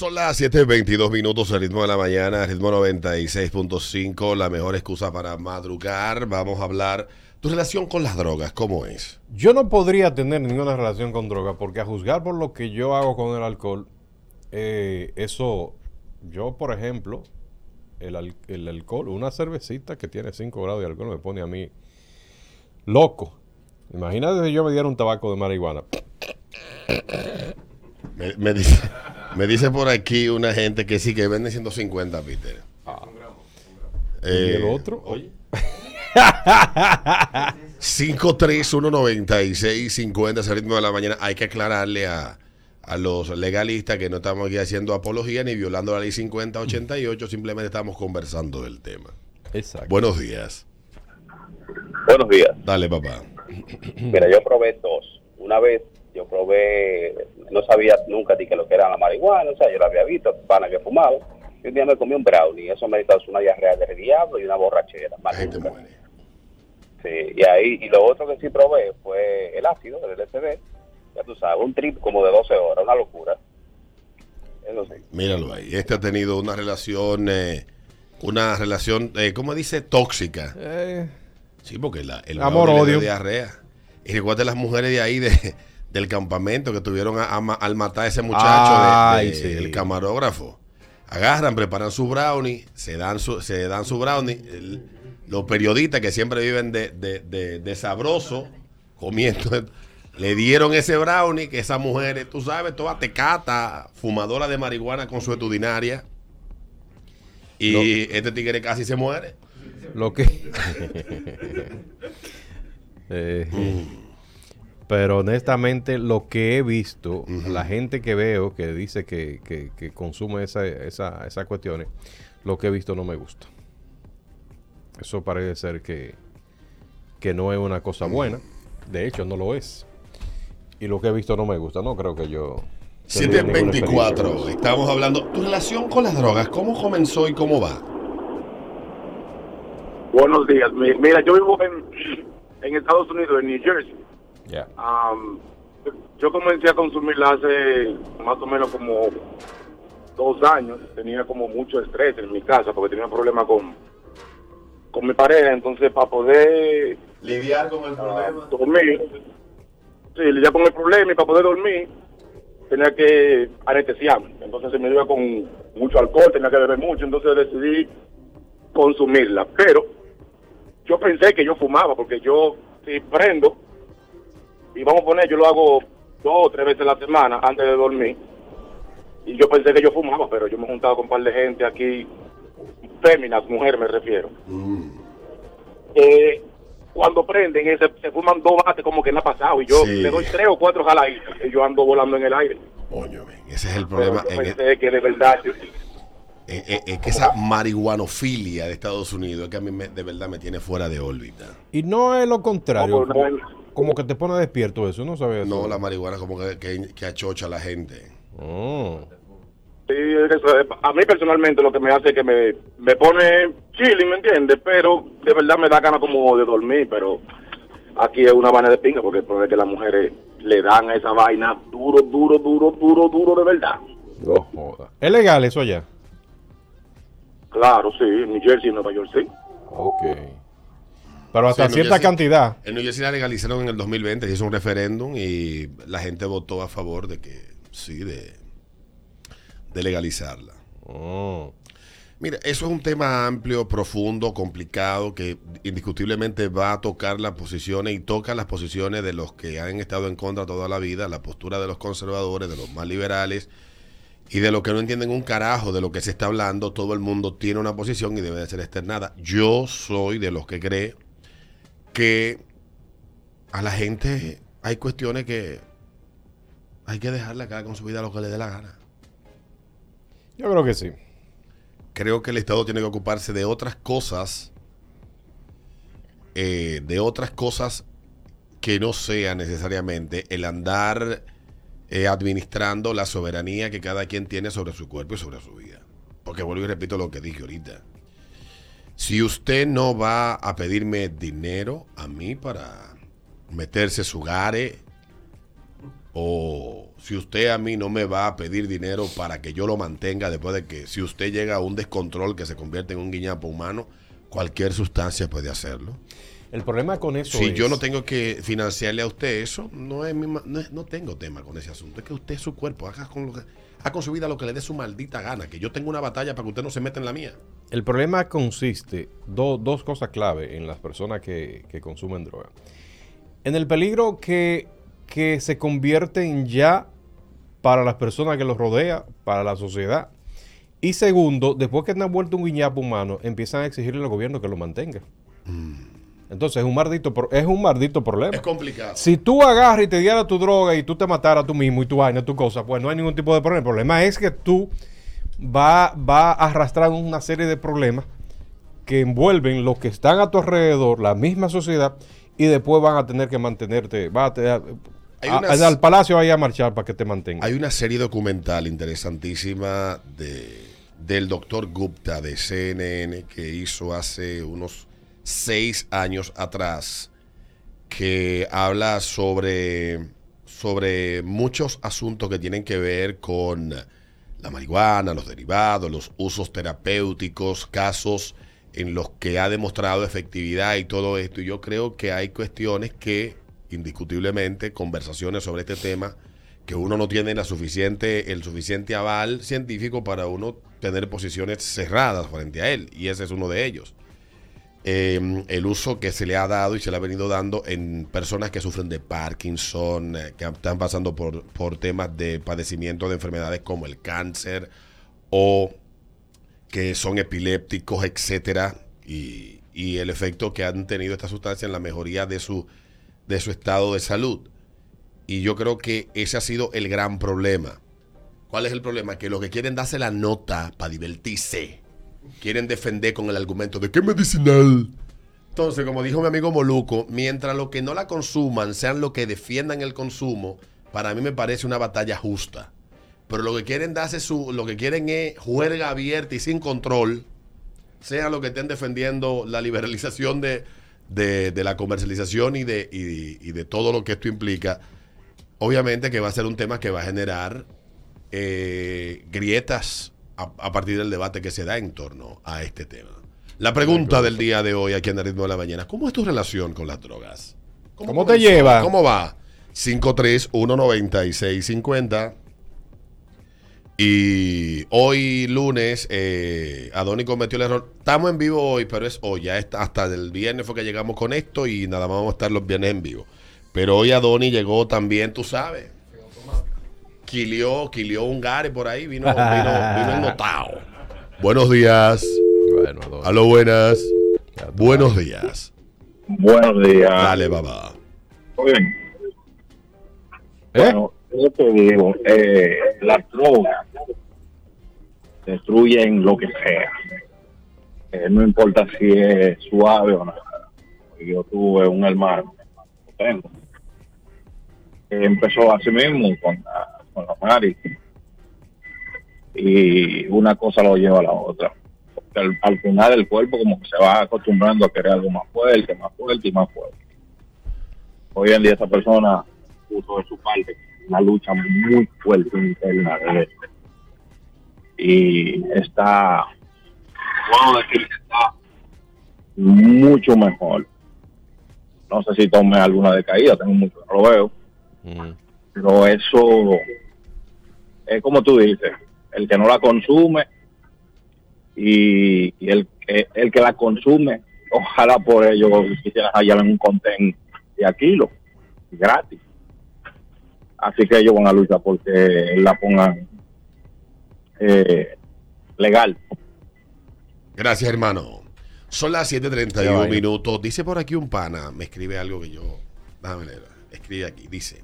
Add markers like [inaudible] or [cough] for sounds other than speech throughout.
Son las 7.22 minutos, el ritmo de la mañana, ritmo 96.5, la mejor excusa para madrugar. Vamos a hablar tu relación con las drogas, ¿cómo es? Yo no podría tener ninguna relación con drogas porque a juzgar por lo que yo hago con el alcohol, eh, eso, yo por ejemplo, el, al- el alcohol, una cervecita que tiene 5 grados de alcohol me pone a mí loco. Imagínate si yo me diera un tabaco de marihuana. Me, me dice, me dice por aquí una gente que sí, que vende 150, Peter. ¿Y el Eh, otro? Oye. [laughs] 5319650 es el ritmo de la mañana. Hay que aclararle a, a los legalistas que no estamos aquí haciendo apología ni violando la ley 5088, simplemente estamos conversando del tema. Exacto. Buenos días. Buenos días. Dale, papá. Mira, yo probé dos. Una vez yo probé, no sabía nunca ni que lo que era la marihuana, o sea, yo lo había visto, pana que fumaba. Y un día me comí un brownie, eso me causó una diarrea del diablo y una borrachera. La gente muere. Sí, y ahí, y lo otro que sí probé fue el ácido, el LSD. Ya tú sabes, un trip como de 12 horas, una locura. Eso sí. Míralo ahí. Este ha tenido una relación, eh, una relación, eh, ¿cómo dice? Tóxica. Eh, Sí, porque la, el Amor, odio. diarrea. Y recuerda las mujeres de ahí de, del campamento que tuvieron a- a ma- al matar a ese muchacho, de- Ay, de- sí. el camarógrafo. Agarran, preparan su brownie, se dan su, se dan su brownie. El- los periodistas que siempre viven de, de, sabroso, comiendo, [laughs] le dieron ese brownie que esas mujeres, tú sabes, toda tecata, fumadora de marihuana consuetudinaria. Y este tigre casi se muere. lo que... [laughs] [laughs] Eh, pero honestamente lo que he visto, la gente que veo que dice que, que- que consume esa, esa, esas cuestiones, lo que he visto no me gusta. Eso parece ser que, que no es una cosa buena. De hecho, no lo es. Y lo que he visto no me gusta. No creo que yo... tendría ninguna experiencia 724. con eso. Estamos hablando. Tu relación con las drogas, ¿cómo comenzó y cómo va? Buenos días. Mi- Mira, yo vivo en, en Estados Unidos, en New Jersey. Ya. Am, yo comencé a consumirla hace más o menos como dos años. Tenía como mucho estrés en mi casa porque tenía problemas con, con mi pareja. Entonces, para poder Lidiar con el ah, dormir, sí, lidiar con el problema y para poder dormir, tenía que anestesiarme. Entonces se me iba con mucho alcohol, tenía que beber mucho. Entonces decidí consumirla. Pero yo pensé que yo fumaba, porque yo si prendo, y vamos a poner, yo lo hago dos o tres veces a la semana antes de dormir, y yo pensé que yo fumaba, pero yo me he juntado con un par de gente aquí, féminas, mujeres me refiero. Eh, cuando prenden, eh, se, se fuman dos bates como que no ha pasado, y yo Sí. le doy tres o cuatro jaladitas, y yo ando volando en el aire. Coño, men, ese es el Pero problema. yo en- pensé que de verdad... yo- Es, es- es que esa marihuanofilia de Estados Unidos es que a mí me- de verdad me tiene fuera de órbita. Y no es lo contrario. Como, que te pone despierto eso, ¿no sabes? No, la marihuana como que, que, que achocha a la gente. Oh. Sí, es- a mí personalmente lo que me hace es que me, me pone chilling, ¿me entiendes? Pero de verdad me da ganas como de dormir, pero aquí es una vaina de pinga porque puede que las mujeres le dan a esa vaina duro, duro, duro, duro, duro de verdad. No joda. ¿Es legal eso allá? Claro, sí, en New Jersey, en Nueva York, sí. Ok. Pero hasta Sí, cierta Jersey- cantidad. En New Jersey la legalizaron en el 2020, se hizo un referéndum y la gente votó a favor de que, sí, de, de legalizarla. Oh. Mira, eso es un tema amplio, profundo, complicado, que indiscutiblemente va a tocar las posiciones y toca las posiciones de los que han estado en contra toda la vida, la postura de los conservadores, de los más liberales y de los que no entienden un carajo de lo que se está hablando. Todo el mundo tiene una posición y debe de ser externada. Yo soy de los que cree que a la gente hay cuestiones que hay que dejarla haga con su vida lo que le dé la gana. Yo creo que sí. creo que el Estado tiene que ocuparse de otras cosas, eh, de otras cosas que no sea necesariamente el andar eh, administrando la soberanía que cada quien tiene sobre su cuerpo y sobre su vida. Porque vuelvo y repito lo que dije ahorita. Si usted no va a pedirme dinero a mí para meterse su gare, o si usted a mí no me va a pedir dinero para que yo lo mantenga después de que si usted llega a un descontrol que se convierte en un guiñapo humano, cualquier sustancia puede hacerlo. El problema con eso Si es... yo no tengo que financiarle a usted eso, no es mi no, es- no tengo tema con ese asunto. Es que usted su cuerpo, haga con, lo que, haga con su vida lo que le dé su maldita gana. Que yo tengo una batalla para que usted no se meta en la mía. El problema consiste, do- dos cosas clave en las personas que, que consumen droga. En el peligro que, que se convierten ya para las personas que los rodea, para la sociedad. Y segundo, después que han vuelto un guiñapo humano, empiezan a exigirle al gobierno que lo mantenga. Entonces es un maldito, es un maldito problema. Es complicado. Si tú agarras y te dieras tu droga y tú te mataras tú mismo y tu vaina, tu cosa, pues no hay ningún tipo de problema. El problema es que tú va, va a arrastrar una serie de problemas que envuelven los que están a tu alrededor, la misma sociedad, y después van a tener que mantenerte. Va a, Hay a- unas- al palacio vaya a marchar para que te mantenga. Hay una serie documental interesantísima de, del doctor Gupta de CNN que hizo hace unos seis años atrás que habla sobre, sobre muchos asuntos que tienen que ver con la marihuana, los derivados, los usos terapéuticos, casos en los que ha demostrado efectividad y todo esto. Y yo creo que hay cuestiones que, indiscutiblemente, conversaciones sobre este tema, que uno no tiene la suficiente, el suficiente aval científico para uno tener posiciones cerradas frente a él. Y ese es uno de ellos. Eh, el uso que se le ha dado y se le ha venido dando en personas que sufren de Parkinson, eh, que están pasando por, por temas de padecimiento de enfermedades como el cáncer o que son epilépticos, etcétera, y, el efecto que han tenido estas sustancias en la mejoría de su, de su estado de salud. Y yo creo que ese ha sido el gran problema. ¿Cuál es el problema? Que los que quieren darse la nota para divertirse, quieren defender con el argumento de que medicinal. Entonces, como dijo mi amigo Moluco, mientras los que no la consuman sean los que defiendan el consumo, para mí me parece una batalla justa. Pero lo que quieren darse su, lo que quieren es juerga abierta y sin control, sean los que estén defendiendo la liberalización de, de- la comercialización y de, y de todo lo que esto implica, obviamente que va a ser un tema que va a generar eh, grietas a, a partir del debate que se da en torno a este tema. La pregunta del día de hoy aquí en el ritmo de la mañana, ¿cómo es tu relación con las drogas? ¿Cómo te lleva? ¿Cómo va? 5319650 y hoy lunes, eh, Adoni cometió el error. Estamos en vivo hoy, pero es hoy. Ya está, hasta el viernes fue que llegamos con esto y nada más vamos a estar los viernes en vivo. Pero hoy Adoni llegó también, tú sabes. Quilió, quilió un gare por ahí, vino, [laughs] vino, vino ennotado. Buenos días. Bueno, Adolfo. Aló, buenas. Ya. Buenos días. Buenos días. Dale, papá. Oigan, ¿Eh? bueno, yo te digo, eh, las drogas destruyen lo que sea. Eh, no importa si es suave o no. Yo tuve un hermano, lo tengo, que empezó así mismo con Y una cosa lo lleva a la otra. Porque al, al final el cuerpo como que se va acostumbrando a querer algo más fuerte, más fuerte y más fuerte. Hoy en día esa persona puso de su parte una lucha muy fuerte interna de él. Y está, puedo decir que está mucho mejor. No sé si tome alguna decaída, tengo mucho que no lo veo, Mm. pero eso es como tú dices, el que no la consume y, y el, que- el que la consume, ojalá por ello quisieran hallar en un contén de a kilo, gratis. Así que ellos van a luchar porque la pongan eh, legal. Gracias, hermano. Son las Ya 7:31 vaya. minutos. Dice por aquí un pana, me escribe algo que yo. Déjame leer. Escribe aquí. Dice: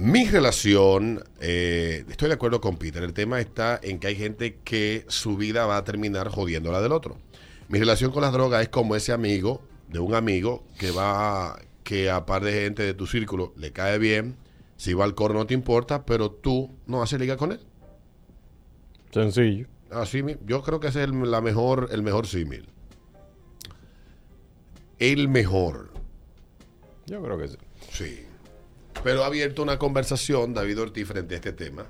Mi relación, eh, estoy de acuerdo con Peter. El tema está en que hay gente que su vida va a terminar jodiendo la del otro. Mi relación con las drogas es como ese amigo de un amigo que va, que a par de gente de tu círculo le cae bien. Si va al coro no te importa, pero tú no haces liga con él. Sencillo. Así, mi- yo creo que ese es el, la mejor, el mejor símil. El mejor, Yo creo que sí. sí. Pero ha abierto una conversación David Ortiz frente a este tema.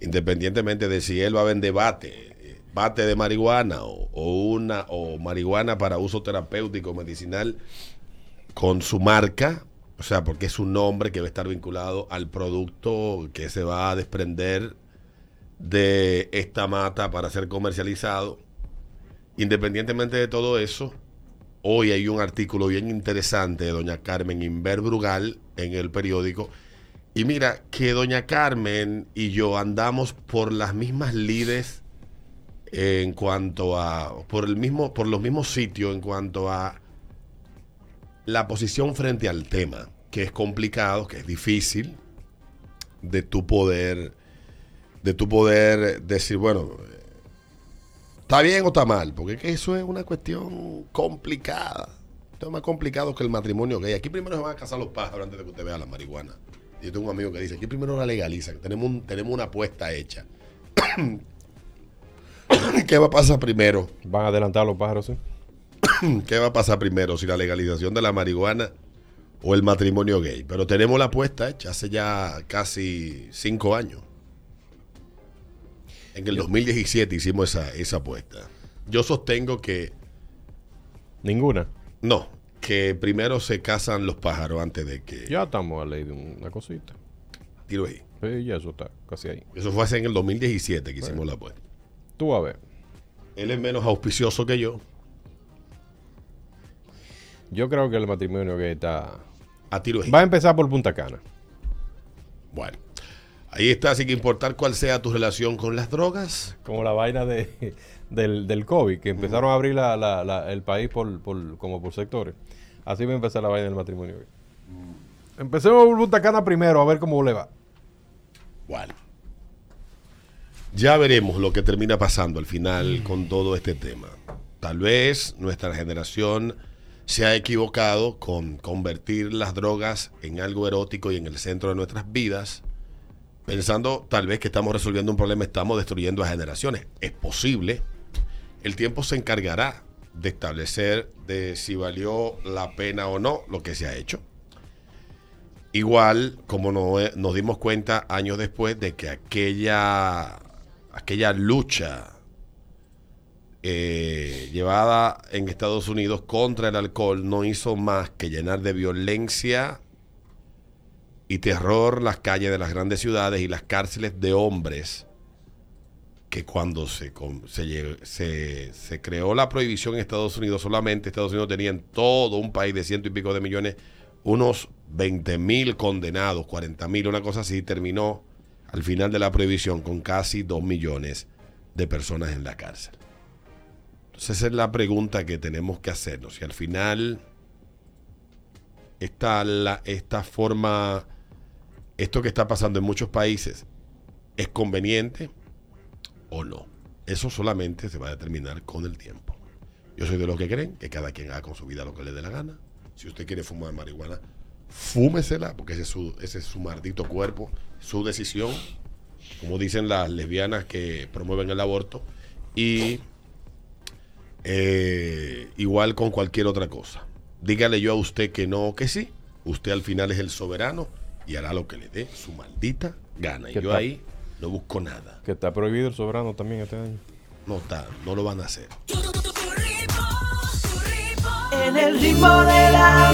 Independientemente de si él va a vender bate, bate de marihuana o, o una o marihuana para uso terapéutico medicinal con su marca, o sea, porque es un nombre que va a estar vinculado al producto que se va a desprender de esta mata para ser comercializado. Independientemente de todo eso, hoy hay un artículo bien interesante de doña Carmen Inver Brugal en el periódico. Y mira que doña Carmen y yo andamos por las mismas lides en cuanto a por el mismo por los mismos sitios en cuanto a la posición frente al tema, que es complicado, que es difícil de tu poder de tu poder decir, bueno, ¿Está bien o está mal? Porque es que eso es una cuestión complicada. Esto es más complicado que el matrimonio gay. Aquí primero se van a casar los pájaros antes de que usted vea la marihuana. Yo tengo un amigo que dice, aquí primero la legalizan. Tenemos, un- tenemos una apuesta hecha. [coughs] ¿Qué va a pasar primero? Van a adelantar los pájaros, sí. [coughs] ¿Qué va a pasar primero? Si la legalización de la marihuana o el matrimonio gay. Pero tenemos la apuesta hecha hace ya casi cinco años. En el 2017 hicimos esa, esa apuesta. Yo sostengo que Ninguna. no, que primero se casan los pájaros antes de que... Ya estamos a ley de una cosita. Tiro ahí. Sí, ya eso está casi ahí. Eso fue hace en el 2017 que hicimos la apuesta. Tú a ver. Él es menos auspicioso que yo. Yo creo que el matrimonio que está... A tiro ahí. Va a empezar por Punta Cana. Bueno. Ahí está, sin importar cuál sea tu relación con las drogas. Como la vaina de, del, del COVID, que empezaron a abrir la, la- la- el país por, por- como por sectores. Así va a empezar la vaina del matrimonio. Empecemos por Punta Cana primero, a ver cómo le va. Bueno. Ya veremos lo que termina pasando al final con todo este tema. Tal vez nuestra generación se ha equivocado con convertir las drogas en algo erótico y en el centro de nuestras vidas, pensando tal vez que estamos resolviendo un problema, estamos destruyendo a generaciones. Es posible. El tiempo se encargará de establecer de si valió la pena o no lo que se ha hecho. Igual como no- nos dimos cuenta años después de que aquella, aquella lucha eh, llevada en Estados Unidos contra el alcohol no hizo más que llenar de violencia y terror las calles de las grandes ciudades y las cárceles de hombres que cuando se, se, creó la prohibición en Estados Unidos, solamente Estados Unidos tenía en todo un país de ciento y pico de millones unos 20 mil condenados, 40 mil, una cosa así, terminó al final de la prohibición con casi 2 millones de personas en la cárcel. Entonces esa es la pregunta que tenemos que hacernos. Si al final la, esta forma, esto que está pasando en muchos países, es conveniente o no. Eso solamente se va a determinar con el tiempo. Yo soy de los que creen que cada quien haga con su vida lo que le dé la gana. Si usted quiere fumar marihuana, fúmesela, porque ese es su, ese es su maldito cuerpo, su decisión, como dicen las lesbianas que promueven el aborto, y eh, igual con cualquier otra cosa. Dígale yo a usted que no que sí. Usted al final es el soberano y hará lo que le dé su maldita gana. Y ¿Qué yo ahí no busco nada. Que está prohibido el soberano también este año. No está, no lo van a hacer. En el ritmo de la